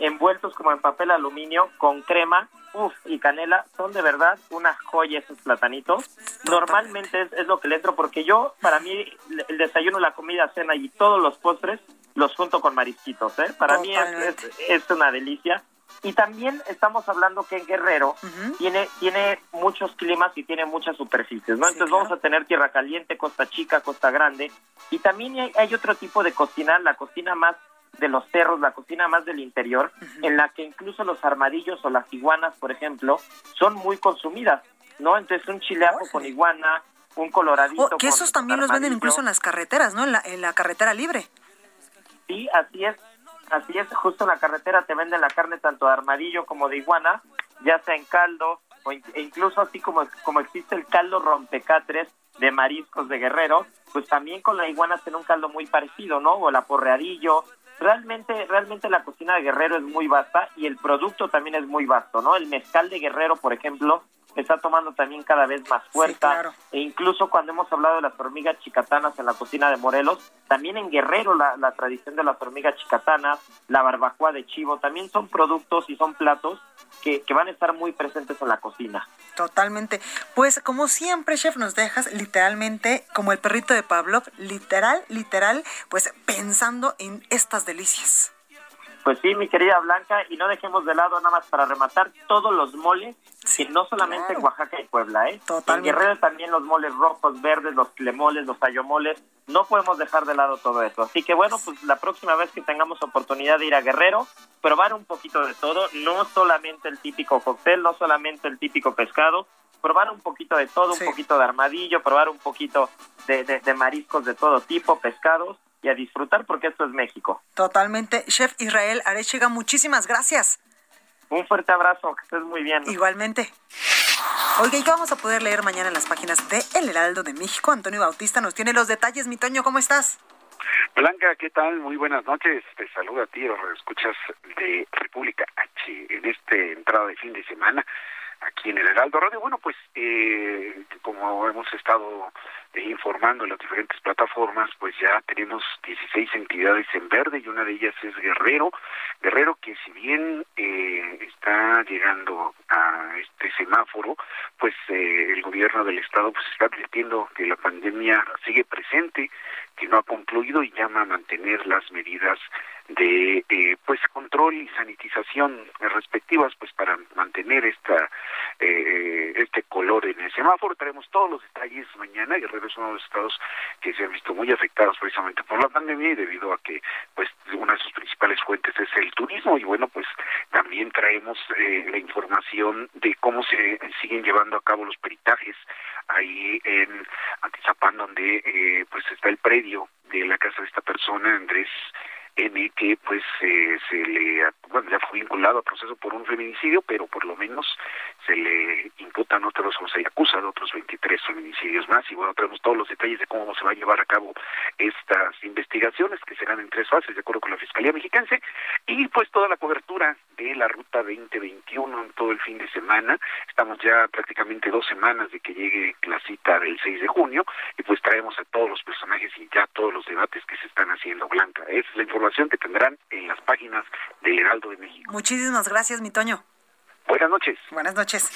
envueltos como en papel aluminio con crema, uff, y canela, son de verdad una joya esos platanitos. Normalmente es, lo que le entro porque yo, para mí, el desayuno, la comida, cena y todos los postres los junto con marisquitos, ¿eh? Para mí es, es una delicia. Y también estamos hablando que en Guerrero tiene, tiene muchos climas y tiene muchas superficies, ¿no? Entonces vamos a tener tierra caliente, costa chica, costa grande. Y también hay, otro tipo de cocina, la cocina más de los cerros, la cocina más del interior, en la que incluso los armadillos o las iguanas, por ejemplo, son muy consumidas, ¿no? Entonces un chileajo con iguana, un coloradito. Oh, que esos también los venden incluso en las carreteras, ¿no? En la, en la carretera libre. Sí, así es. Así es, justo en la carretera te venden la carne tanto de armadillo como de iguana, ya sea en caldo, o e incluso así como, como existe el caldo rompecatres de mariscos de guerrero, pues también con la iguana tiene un caldo muy parecido, ¿no? O el aporreadillo. Realmente, realmente la cocina de guerrero es muy vasta y el producto también es muy vasto, ¿no? El mezcal de guerrero, por ejemplo, está tomando también cada vez más fuerza. E incluso cuando hemos hablado de las hormigas chicatanas en la cocina de Morelos, también en Guerrero la, la tradición de las hormigas chicatanas, la barbacoa de chivo, también son productos y son platos que, que, van a estar muy presentes en la cocina. Totalmente. Pues como siempre, chef, nos dejas literalmente como el perrito de Pavlov, literal, literal, pues pensando en estas delicias. Pues sí, mi querida Blanca, y no dejemos de lado nada más para rematar todos los moles, que no solamente en Oaxaca y Puebla, ¿eh? En Guerrero también los moles rojos, verdes, los clemoles, los ayomoles, no podemos dejar de lado todo eso. Así que bueno, pues la próxima vez que tengamos oportunidad de ir a Guerrero, probar un poquito de todo, no solamente el típico cóctel, no solamente el típico pescado, probar un poquito de todo, un poquito de armadillo, probar un poquito de, de mariscos de todo tipo, pescados, y a disfrutar porque esto es México. Totalmente. Chef Israel Arechiga, muchísimas gracias. Un fuerte abrazo, que estés muy bien. Igualmente. Oiga, ¿y qué vamos a poder leer mañana en las páginas de El Heraldo de México? Antonio Bautista nos tiene los detalles. Mi Toño, ¿cómo estás? Blanca, ¿qué tal? Muy buenas noches. Te saludo a ti, los escuchas de República H en este entrada de fin de semana aquí en el Heraldo Radio. Bueno, pues eh, como hemos estado informando en las diferentes plataformas, pues ya tenemos 16 entidades en verde y una de ellas es Guerrero. Guerrero que si bien eh, está llegando a este semáforo, pues eh, el gobierno del estado pues está advirtiendo que la pandemia sigue presente, que no ha concluido y llama a mantener las medidas de eh, pues control y sanitización respectivas pues para mantener esta eh, este color en el semáforo. Traemos todos los detalles mañana. Guerrero es uno de los estados que se han visto muy afectados precisamente por la pandemia y debido a que pues una de sus principales fuentes es el turismo. Y bueno pues también traemos eh, la información de cómo se siguen llevando a cabo los peritajes ahí en Antizapán donde eh, pues está el predio de la casa de esta persona Andrés N que pues se le bueno ya fue vinculado a proceso por un feminicidio pero por lo menos se le imputan otros o se le acusa de otros 23 feminicidios más. Y bueno tenemos todos los detalles de cómo se va a llevar a cabo estas investigaciones que serán en tres fases de acuerdo con la Fiscalía Mexicanse. Y pues toda la cobertura de la ruta 2021 en todo el fin de semana. Estamos ya prácticamente dos semanas de que llegue la cita del 6 de junio. Y pues traemos a todos los personajes y ya todos los debates que se están haciendo. Blanca es la información que tendrán en las páginas del Heraldo de México. Muchísimas gracias, mi Toño. Buenas noches. Buenas noches.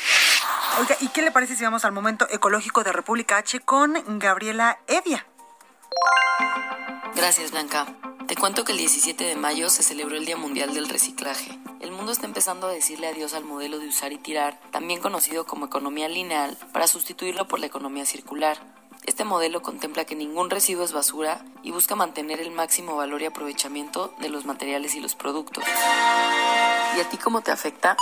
Oiga, ¿y qué le parece si vamos al momento ecológico de República H con Gabriela Evia? Gracias, Blanca. Te cuento que el 17 de mayo se celebró el Día Mundial del Reciclaje. El mundo está empezando a decirle adiós al modelo de usar y tirar, también conocido como economía lineal, para sustituirlo por la economía circular. Este modelo contempla que ningún residuo es basura y busca mantener el máximo valor y aprovechamiento de los materiales y los productos. ¿Y a ti cómo te afecta?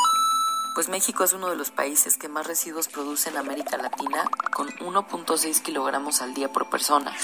Pues México es uno de los países que más residuos produce en América Latina, con 1.6 kilogramos al día por persona.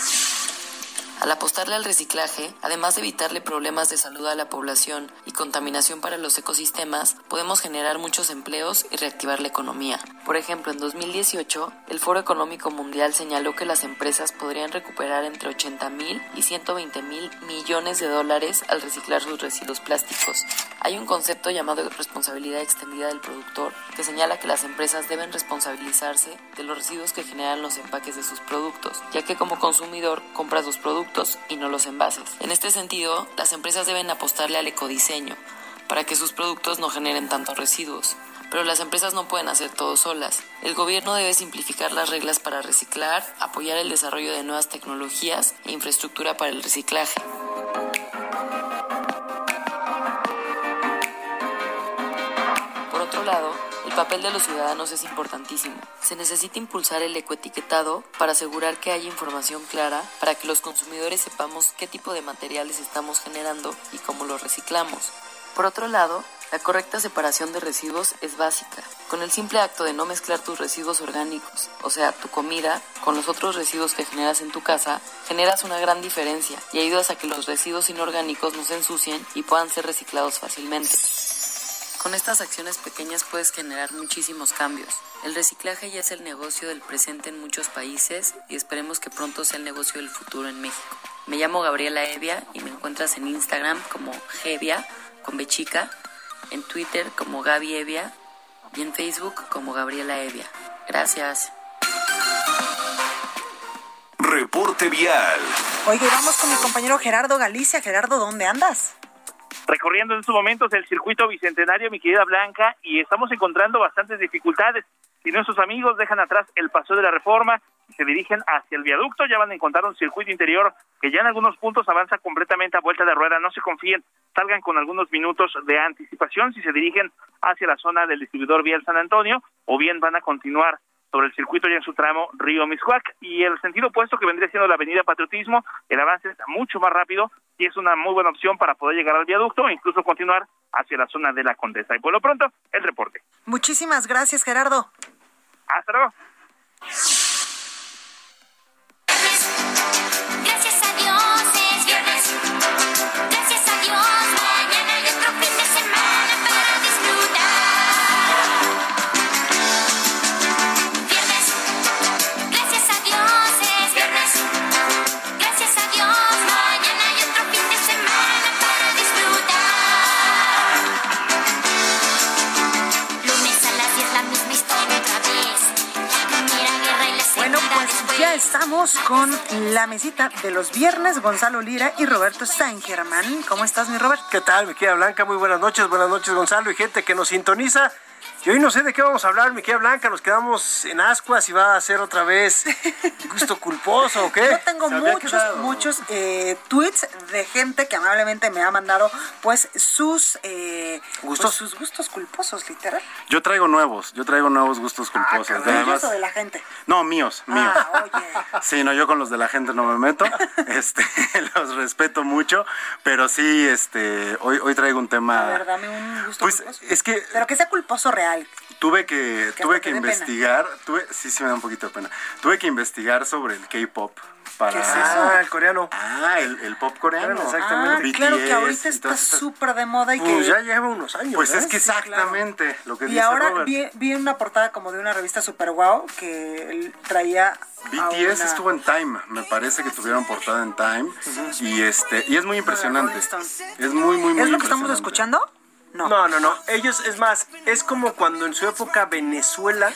Al apostarle al reciclaje, además de evitarle problemas de salud a la población y contaminación para los ecosistemas, podemos generar muchos empleos y reactivar la economía. Por ejemplo, en 2018, el Foro Económico Mundial señaló que las empresas podrían recuperar entre 80 mil y 120 mil millones de dólares al reciclar sus residuos plásticos. Hay un concepto llamado responsabilidad extendida del productor que señala que las empresas deben responsabilizarse de los residuos que generan los empaques de sus productos, ya que como consumidor compras los productos y no los envases. En este sentido, las empresas deben apostarle al ecodiseño para que sus productos no generen tantos residuos. Pero las empresas no pueden hacer todo solas. El gobierno debe simplificar las reglas para reciclar, apoyar el desarrollo de nuevas tecnologías e infraestructura para el reciclaje. Por otro lado, el papel de los ciudadanos es importantísimo. Se necesita impulsar el ecoetiquetado para asegurar que haya información clara para que los consumidores sepamos qué tipo de materiales estamos generando y cómo los reciclamos. Por otro lado, la correcta separación de residuos es básica. Con el simple acto de no mezclar tus residuos orgánicos, o sea, tu comida, con los otros residuos que generas en tu casa, generas una gran diferencia y ayudas a que los residuos inorgánicos no se ensucien y puedan ser reciclados fácilmente. Con estas acciones pequeñas puedes generar muchísimos cambios. El reciclaje ya es el negocio del presente en muchos países y esperemos que pronto sea el negocio del futuro en México. Me llamo Gabriela Evia y me encuentras en Instagram como Gevia con Bechica, en Twitter como Gaby Evia y en Facebook como Gabriela Evia. Gracias. Reporte vial. Oye, vamos con mi compañero Gerardo Galicia. Gerardo, ¿dónde andas? recorriendo en estos momentos el circuito bicentenario, mi querida Blanca, y estamos encontrando bastantes dificultades. Si nuestros amigos dejan atrás el paso de la reforma y se dirigen hacia el viaducto, ya van a encontrar un circuito interior que ya en algunos puntos avanza completamente a vuelta de rueda. No se confíen, salgan con algunos minutos de anticipación si se dirigen hacia la zona del distribuidor vial San Antonio o bien van a continuar sobre el circuito ya en su tramo Río Miscuac y el sentido opuesto que vendría siendo la avenida Patriotismo, el avance es mucho más rápido y es una muy buena opción para poder llegar al viaducto e incluso continuar hacia la zona de la Condesa. Y por lo pronto, el reporte. Muchísimas gracias, Gerardo. Hasta. Estamos con la mesita de los viernes, Gonzalo Lira y Roberto San Germán. ¿Cómo estás, mi Robert? ¿Qué tal, mi querida Blanca? Muy buenas noches, buenas noches, Gonzalo y gente que nos sintoniza. Y hoy no sé de qué vamos a hablar, mi querida Blanca. Nos quedamos en ascuas y va a ser otra vez gusto culposo, ¿o qué? Yo tengo muchos, muchos eh, tweets de gente que amablemente me ha mandado, pues, sus eh, pues, ¿Gustos? sus gustos culposos, literal. Yo traigo nuevos, yo traigo nuevos gustos culposos. ¿De Además- ellos o de la gente? no, míos, míos. Ah, oye. Sí, no, yo con los de la gente no me meto. Este, los respeto mucho, pero sí, este, hoy, hoy traigo un tema. A ver, dame un gusto Pues culposo. es que Pero que sea culposo real. Tuve que, Que tuve que investigar, tuve, sí, sí me da un poquito de pena. Tuve que investigar sobre el K-pop para. ¿Qué es eso? Ah, el coreano. Ah, el, el pop coreano. Exactamente. Ah, claro que BTS ahorita está súper de moda y Pues que... ya lleva unos años. Pues ¿eh? es que Sí, claro. exactamente lo que Y dice ahora Robert. vi, vi una portada como de una revista super wow que él traía BTS una- estuvo en Time, me parece que tuvieron portada en Time y este y es muy impresionante. Es muy muy muy ¿Es lo que estamos escuchando? No. no, no, no. Ellos, es más, es como cuando en su época Venezuela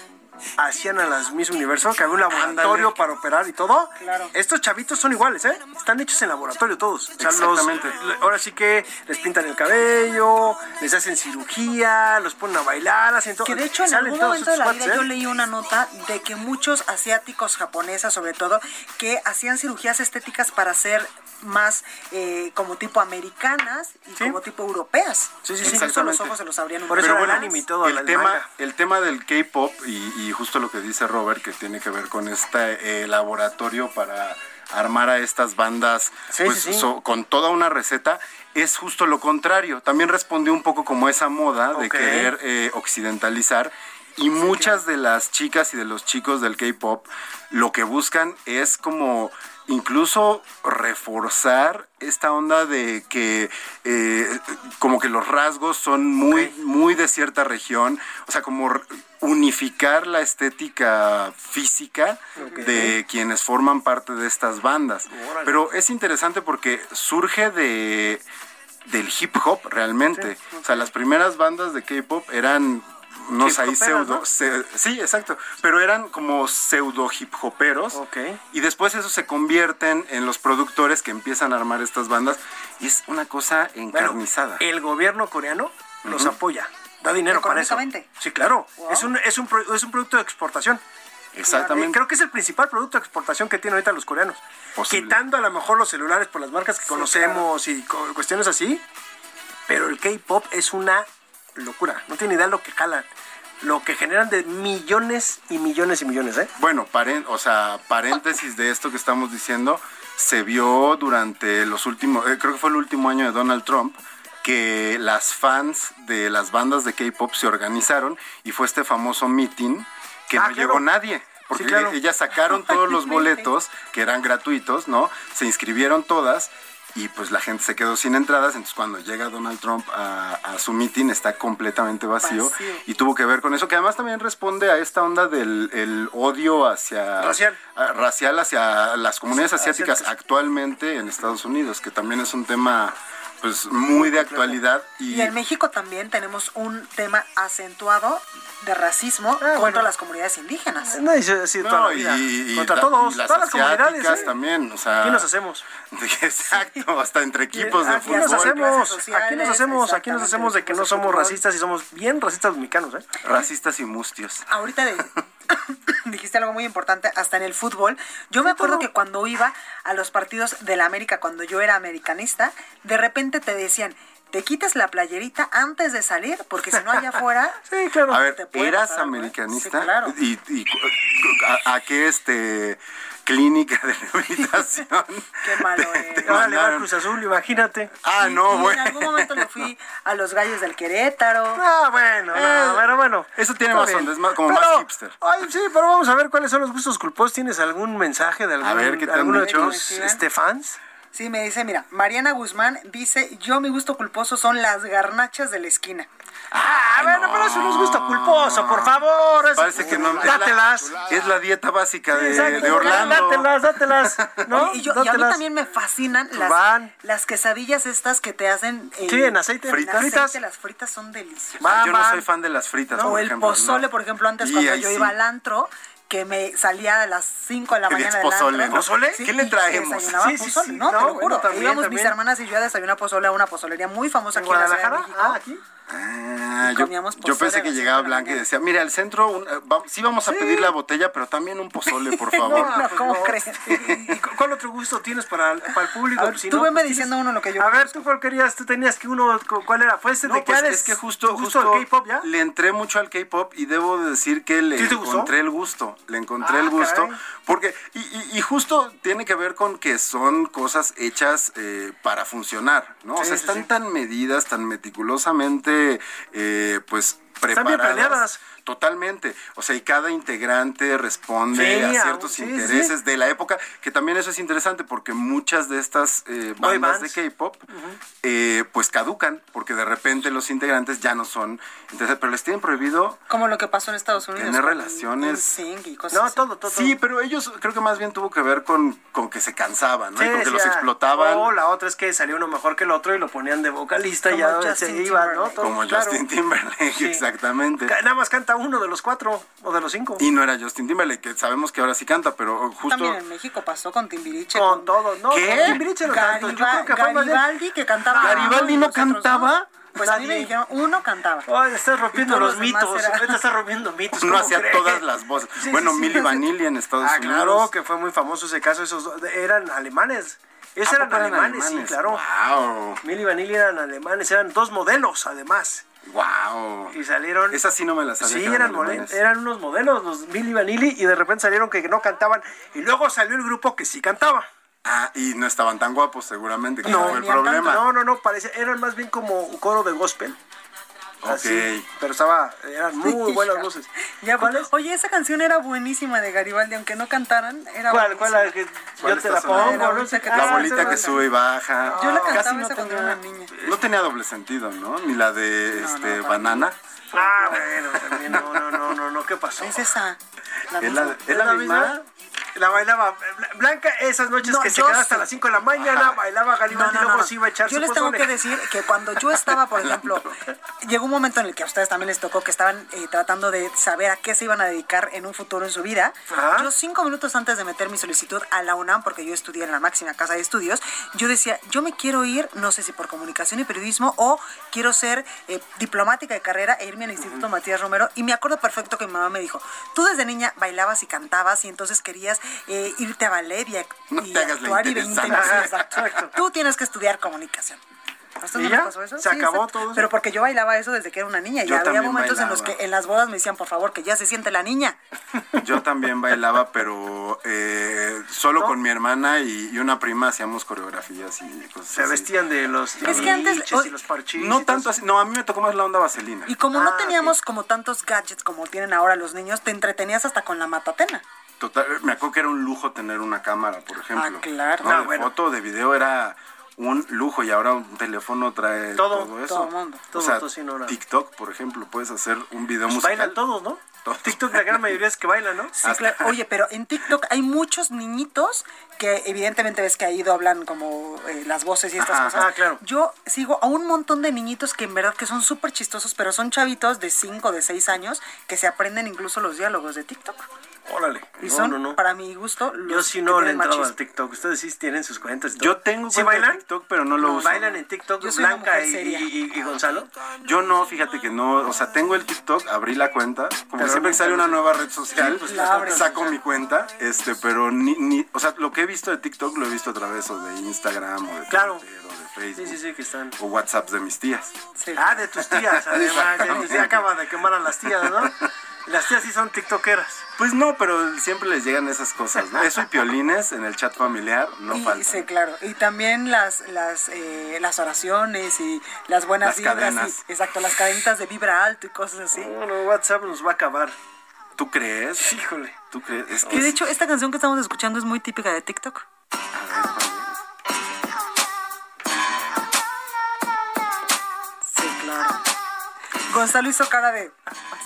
hacían a las Miss Universo, que había un laboratorio para operar y todo. Claro. Estos chavitos son iguales, ¿eh? Están hechos en laboratorio todos. O sea, los- Exactamente. ahora sí que les pintan el cabello, les hacen cirugía, los ponen a bailar, hacen todo. Que de hecho en algún momento de la vida cuates, yo ¿eh? leí una nota de que muchos asiáticos, japonesas sobre todo, que hacían cirugías estéticas para ser más eh, como tipo americanas y como tipo europeas. Sí, sí, sí. Incluso los ojos se los abrían un Por eso más. anime y todo, el el tema manga. el tema del K-pop y, y justo lo que dice Robert que tiene que ver con este eh, laboratorio para armar a estas bandas Sí, pues, sí, sí. so- con toda una receta es justo lo contrario. También respondió un poco como esa moda de querer eh, occidentalizar y muchas de las chicas y de los chicos del K-pop lo que buscan es como incluso reforzar esta onda de que eh, como que los rasgos son muy muy de cierta región o sea como unificar la estética física de quienes forman parte de estas bandas. Órale. pero es interesante porque surge de del hip hop realmente. O sea las primeras bandas de K-pop eran unos ahí pseudo ¿no? se- sí exacto pero eran como pseudo hip hoperos Ok. y después eso se convierten en los productores que empiezan a armar estas bandas y es una cosa Bueno, encarnizada. el gobierno coreano los apoya, da dinero para eso. Sí, claro. Wow. Es, un, es, un, pro- es un producto de exportación. Exactamente. Eh, Creo que es el principal producto de exportación que tienen ahorita los coreanos. Posible. Quitando a lo mejor los celulares por las marcas que conocemos y cuestiones así. Pero el K-pop es una locura. No tiene idea lo que jalan. Lo que generan de millones y millones y millones, ¿eh? Bueno, paren- o sea, paréntesis de esto que estamos diciendo, se vio durante los últimos, eh, creo que fue el último año de Donald Trump, que las fans de las bandas de K-pop se organizaron y fue este famoso meeting que Ah, no claro. llegó nadie. Porque Sí, claro. ellas sacaron todos los boletos que eran gratuitos, ¿no? Se inscribieron todas y pues la gente se quedó sin entradas. Entonces cuando llega Donald Trump a, a su meeting está completamente vacío, Vacío. y tuvo que ver con eso, que además también responde a esta onda del el odio hacia... Racial. a- racial hacia las comunidades asiáticas Asiáticas. actualmente en Estados Unidos, que también es un tema pues muy de actualidad y, Y en México también tenemos un tema acentuado de racismo Ah, contra las comunidades indígenas. No, y se- sí, No, toda la y- vida. y Contra la- todos, y las todas las comunidades. ¿eh? también, o sea, Aquí nos hacemos. exacto, hasta entre equipos de Aquí nos fútbol. hacemos, sociales, aquí nos hacemos, aquí nos hacemos de que no exactamente, somos fútbol. racistas y somos bien racistas mexicanos, ¿eh? Racistas y mustios. Ahorita de- dijiste algo muy importante, hasta en el fútbol. Yo me acuerdo que cuando iba a los partidos de la América, cuando yo era americanista, de repente te decían, te quitas la playerita antes de salir, porque si no allá afuera... Sí, claro. A ver, te puede ¿eras pasar ¿eh? americanista? Sí, claro. ¿Y, a, a qué este clínica de rehabilitación? Qué malo te Ahora le va mandaron? Cruz Azul, imagínate. Ah, Y- no, y bueno. En algún momento le fui a los gallos del Querétaro. Ah, bueno, Eh, no, pero bueno. eso tiene más onda, es más- como Pero- más hipster. Ay, sí, pero vamos a ver cuáles son los gustos culposos. ¿Tienes algún mensaje de algún, ver, ¿qué te han alguno de tus este, fans? Sí, me dice, mira, Mariana Guzmán dice, yo mi gusto culposo son las garnachas de la esquina. Ah, bueno, pero eso no es gusto culposo, por favor. es- Parece que no. es la- Dátelas. Es la dieta básica de, Exacto, de Orlando. Dátelas, dátelas. ¿no? Y, yo- y a mí también me fascinan las, Van. las quesadillas estas que te hacen... eh, Sí, en aceite. en Fritas. aceite, Fritas. las fritas son deliciosas. Va, Yo no soy fan de las fritas. o por el ejemplo, pozole, no. por ejemplo, antes Y cuando yo sí. iba al antro, que me salía a las 5 de la ¿Pedías mañana del pozole? antro. ¿Pozole? Sí, ¿Qué le y traemos? Sí, sí, pozole, sí. no, No, te lo bueno, juro. también, Íbamos también. mis hermanas y yo a desayunar pozole a una pozolería muy famosa ¿En aquí en la de Guadalajara? México. Ah, aquí. Ah, yo, yo pensé que llegaba de la Blanca y decía, mira, al centro un- eh, va- sí vamos a Sí. pedir la botella, pero también un pozole, por favor. No, ¿cómo crees? ¿Y cu- cuál otro gusto tienes para, el- para el público? A ver, Pues, si tú no, veme pues, diciendo uno lo que yo A ver, tú cuál querías, tú tenías que uno, cu- ¿cuál era? ¿Fue ese No, de pues, es que justo, justo al K-pop ya? le entré mucho al K-pop y debo de decir que le ¿Sí te gustó? encontré el gusto, le encontré Ah, el gusto, caray. porque y, y- y justo tiene que ver con que son cosas hechas eh, para funcionar, ¿no? o Sí, sea, están sí. tan medidas, tan meticulosamente, eh, pues Están bien preparadas. planeadas. Totalmente. O sea, y cada integrante responde Sí, a ciertos sí, intereses sí. de la época, que también eso es interesante porque muchas de estas eh, bandas de. K-pop eh, pues caducan porque de repente los integrantes ya no son interesantes, pero les tienen prohibido Como lo que pasó en Estados Unidos. Tener relaciones. NSYNC y cosas No, todo, todo. Sí, pero ellos creo que más bien tuvo que ver con, con que se cansaban, ¿no? y con que los explotaban. O la otra es que salió uno mejor que el otro y lo ponían de vocalista y ya se iba, ¿no? Todo, como claro. Justin Timberlake, exactamente. Nada más canta uno de los cuatro o de los cinco. Y no era Justin Timberlake, que sabemos que ahora sí canta, pero justo... También en México pasó con Timbiriche. Con todo, no, ¿Qué? con Timbiriche no. Yo creo que fue Garibaldi que cantaba. ¿Garibaldi no cantaba? Pues a mí me dijeron, uno cantaba. Ay, estás rompiendo los mitos. era- estás rompiendo mitos. No ¿cómo hacía todas las voces. Sí, bueno, sí, sí. Vanilli en Estados Ah, Unidos. claro, que fue muy famoso ese caso. Esos dos eran alemanes. Ellos ¿A eran alemanes, sí, claro. Wow. Milli Vanilli eran alemanes, eran dos modelos además. Wow. Y salieron. Esa sí no me la sabía. Sí, eran, alemanes. eran unos modelos, los Milli Vanilli, y de repente salieron que no cantaban. Y luego salió el grupo que sí cantaba. Ah, y no estaban tan guapos seguramente, que No, fue el problema. No, no, no, parecía, eran más bien como un coro de gospel. Así, pero estaba, eran muy buenas voces. Ya, ¿Cuál es? Oye, esa canción era buenísima de Garibaldi, aunque no cantaran, era ¿Cuál, cuál, buenísima. que ¿Cuál yo te la pongo? La ¿no? bolita que- La Ah, bolita que sube y baja. Yo la casi cantaba no esa cuando era niña. No tenía doble sentido, ¿no? Ni la de este no, banana. Ah, bueno, también, no, no, no, no, no, ¿qué pasó? Es esa. La ¿Es la, misma. es la misma? La bailaba Blanca esas noches No, que se quedaba hasta las 5 de la mañana, bailaba Garibaldi y luego se iba a echar Yo su les tengo pozole. que decir que cuando yo estaba, por ejemplo, llegó un momento en el que a ustedes también les tocó que estaban eh, tratando de saber a qué se iban a dedicar en un futuro en su vida. Ajá. Yo cinco minutos antes de meter mi solicitud a la UNAM, porque yo estudié en la máxima casa de estudios, yo decía, yo me quiero ir, no sé si por comunicación y periodismo o quiero ser eh, diplomática de carrera e irme al Instituto Matías Romero. Y me acuerdo perfecto que mi mamá me dijo, tú desde niña bailabas y cantabas y entonces querías eh, irte a ballet y, No actuar y 20 interesante. sí, exacto. Tú tienes que estudiar comunicación. ¿A ustedes ¿Y no ya? les pasó eso? ¿Se acabó todo eso? Pero porque yo bailaba eso desde que era una niña. Y Yo había momentos en los que en las bodas me decían, por favor, que ya se siente la niña. Yo también bailaba, pero eh, solo con mi hermana y, y una prima hacíamos coreografías y cosas Se así. vestían de los Es que antes- y los parchís. No y tanto así, no, a mí me tocó más la onda vaselina. Y como no Ah, teníamos como tantos gadgets como tienen ahora los niños, te entretenías hasta con la matatena. Total, me acuerdo que era un lujo tener una cámara, por ejemplo. Ah, claro. No, Ah, de bueno. foto, de video era un lujo y ahora un teléfono trae Todo, todo, eso. todo el mundo. Todo, o sea. TikTok, por ejemplo, puedes hacer un video Pues musical. bailan todos, ¿no? Todos. TikTok la gran mayoría es que bailan, ¿no? Sí, claro. Oye, pero en TikTok hay muchos niñitos que evidentemente ves que ahí hablan como eh, las voces y estas Ajá. cosas. Ah, claro. Yo sigo a un montón de niñitos que en verdad que son súper chistosos, pero son chavitos de 5, de 6 años que se aprenden incluso los diálogos de TikTok. Órale. Y No, son, no, no. para mi gusto, los Yo sí no le he tienen entrado machismo. al TikTok. Ustedes sí tienen sus cuentas. Yo tengo ¿Sí bailan? TikTok, pero no lo uso. ¿Bailan en TikTok Yo Blanca y, seria. y- y Gonzalo? Yo no, fíjate que no, o sea, tengo el TikTok, abrí la cuenta, como Pero siempre no, que sale una nueva red social, Sí, pues, la saco mi cuenta, este, pero ni, ni, o sea, lo que he visto de TikTok lo he visto a través o de Instagram o de Claro. Twitter o de Sí, Facebook sí, sí, que están. o WhatsApps de mis tías. Sí. Ah, de tus tías, además. de tus tías acaban de quemar a las tías, ¿no? Las tías sí son tiktokeras. Pues no, pero siempre les llegan esas cosas, ¿no? Eso y piolines en el chat familiar no y, faltan. Sí, claro. Y también las las eh, las oraciones y las buenas Las vibras. cadenas. y- exacto, las cadenitas de vibra alto y cosas así. Bueno, WhatsApp nos va a acabar. ¿Tú crees? Híjole. ¿Tú crees? Es que de hecho, esta canción que estamos escuchando es muy típica de TikTok. A ver, Gonzalo hizo cara de.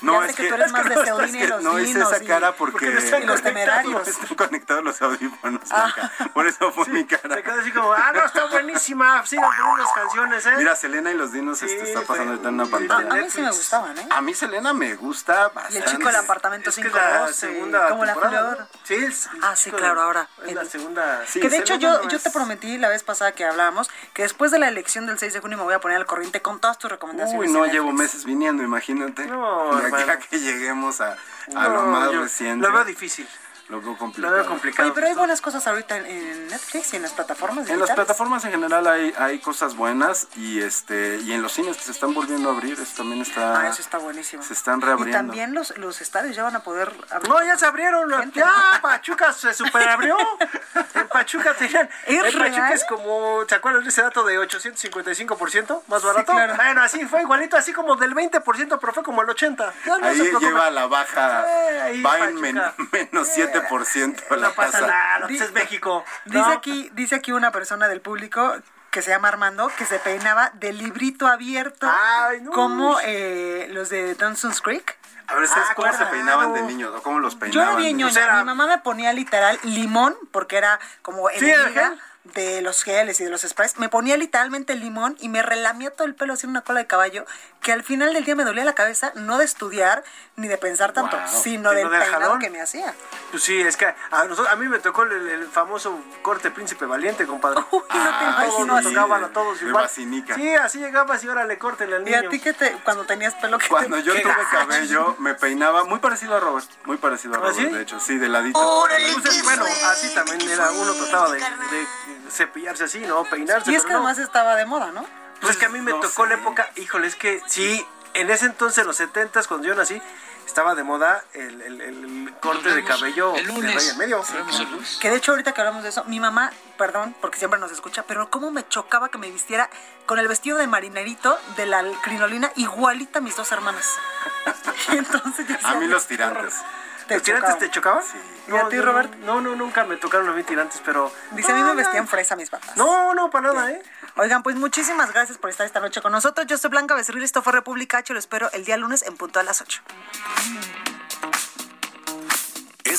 No, ya es sé que, que, tú eres es más que de es que los no hice esa y- cara porque no están y los temerarios. están conectados los audífonos. Ah. Por eso fue mi cara. Se queda así como, ah, no, está buenísima. Sigan poniendo las canciones, ¿eh? Mira, Selena y los dinos este, está pasando ahorita en una A pantalla. mí sí me gustaban, ¿eh? A mí Selena me gusta Y bastante. el chico del apartamento Es que es la 512, segunda como la flor. Sí, es Ah, sí, claro, ahora. Es la segunda. Sí, que de hecho yo, yo te prometí la vez pasada que hablábamos que después de la elección del 6 de junio me voy a poner al corriente con todas tus recomendaciones. Uy, no, llevo meses viniendo, imagínate. No, de aquí a que lleguemos a, a No, lo más yo reciente. Lo veo difícil. Lo veo Lo complicado. veo complicado. Oye, pero hay buenas cosas ahorita en, Netflix y en las plataformas En las plataformas en general hay, hay cosas buenas y este y en los cines que se están volviendo a abrir, eso también está... Ah, eso está buenísimo. Se están Y reabriendo. también los, los estadios ya van a poder abrir. No, ya se abrieron. Gente. Ya, Pachuca se superabrió. En Pachuca tenían. ¿Es en Pachuca real? es como. ¿Se acuerdan de ese dato de 855% más Sí, barato? claro. Bueno, así fue igualito, así como del 20%, pero fue como el 80%. Ya no Ahí lleva la baja, Eh, ahí va en men- menos 7% la No pasa tasa. nada, pues es México. Dice ¿no? aquí, dice aquí una persona del público que se llama Armando, que se peinaba de librito abierto, Ay, no. como eh, los de Dawson's Creek. A ver, ¿ustedes Ah, cómo se claro. peinaban de niños? ¿O cómo los Yo peinaban? era bien de- ñoña. Mi mamá me ponía literal limón, porque era como Sí. De los geles y de los sprays. Me ponía literalmente limón y me relamía todo el pelo haciendo una cola de caballo, que al final del día me dolía la cabeza, no de estudiar ni de pensar tanto, Wow. sino del del peinado que me hacía. Pues sí, es que a, nosotros, a mí me tocó el, el famoso corte príncipe valiente, compadre. Uy, no te Ah, todos imagino así. tocaban a todos de igual. Sí, así llegabas y ahora le corten al ¿Y niño. a ti que te, cuando tenías pelo que Cuando te- yo tuve gacho? cabello, me peinaba muy parecido a Robert. Muy parecido a ¿Ah, Robert, sí? de hecho. Sí, de ladito. Pues es- bueno, así también era, uno trataba de, de cepillarse así, ¿no? Peinarse, Y es pero que no. además estaba de moda, ¿no? Pues es que a mí me No tocó la época, híjole, es que sí, en ese entonces, en los 70 cuando yo nací, estaba de moda el, el- el corte de cabello de raya en medio. Que de hecho ahorita que hablamos de eso, mi mamá, perdón, porque siempre nos escucha, pero cómo me chocaba que me vistiera con el vestido de marinerito de la crinolina igualita a mis dos hermanas. Y entonces yo decía, A mí los tirantes. Te ¿Los tirantes chocaban. te chocaban? ¿Y a ti, Robert? No, no, nunca me tocaron a mí tirantes, pero... Dice, a mí me vestían fresa mis papás. No, no, para nada, ¿eh? Oigan, pues muchísimas gracias por estar esta noche con nosotros. Yo soy Blanca Becerril, esto fue República H, lo espero el día lunes en punto a las 8.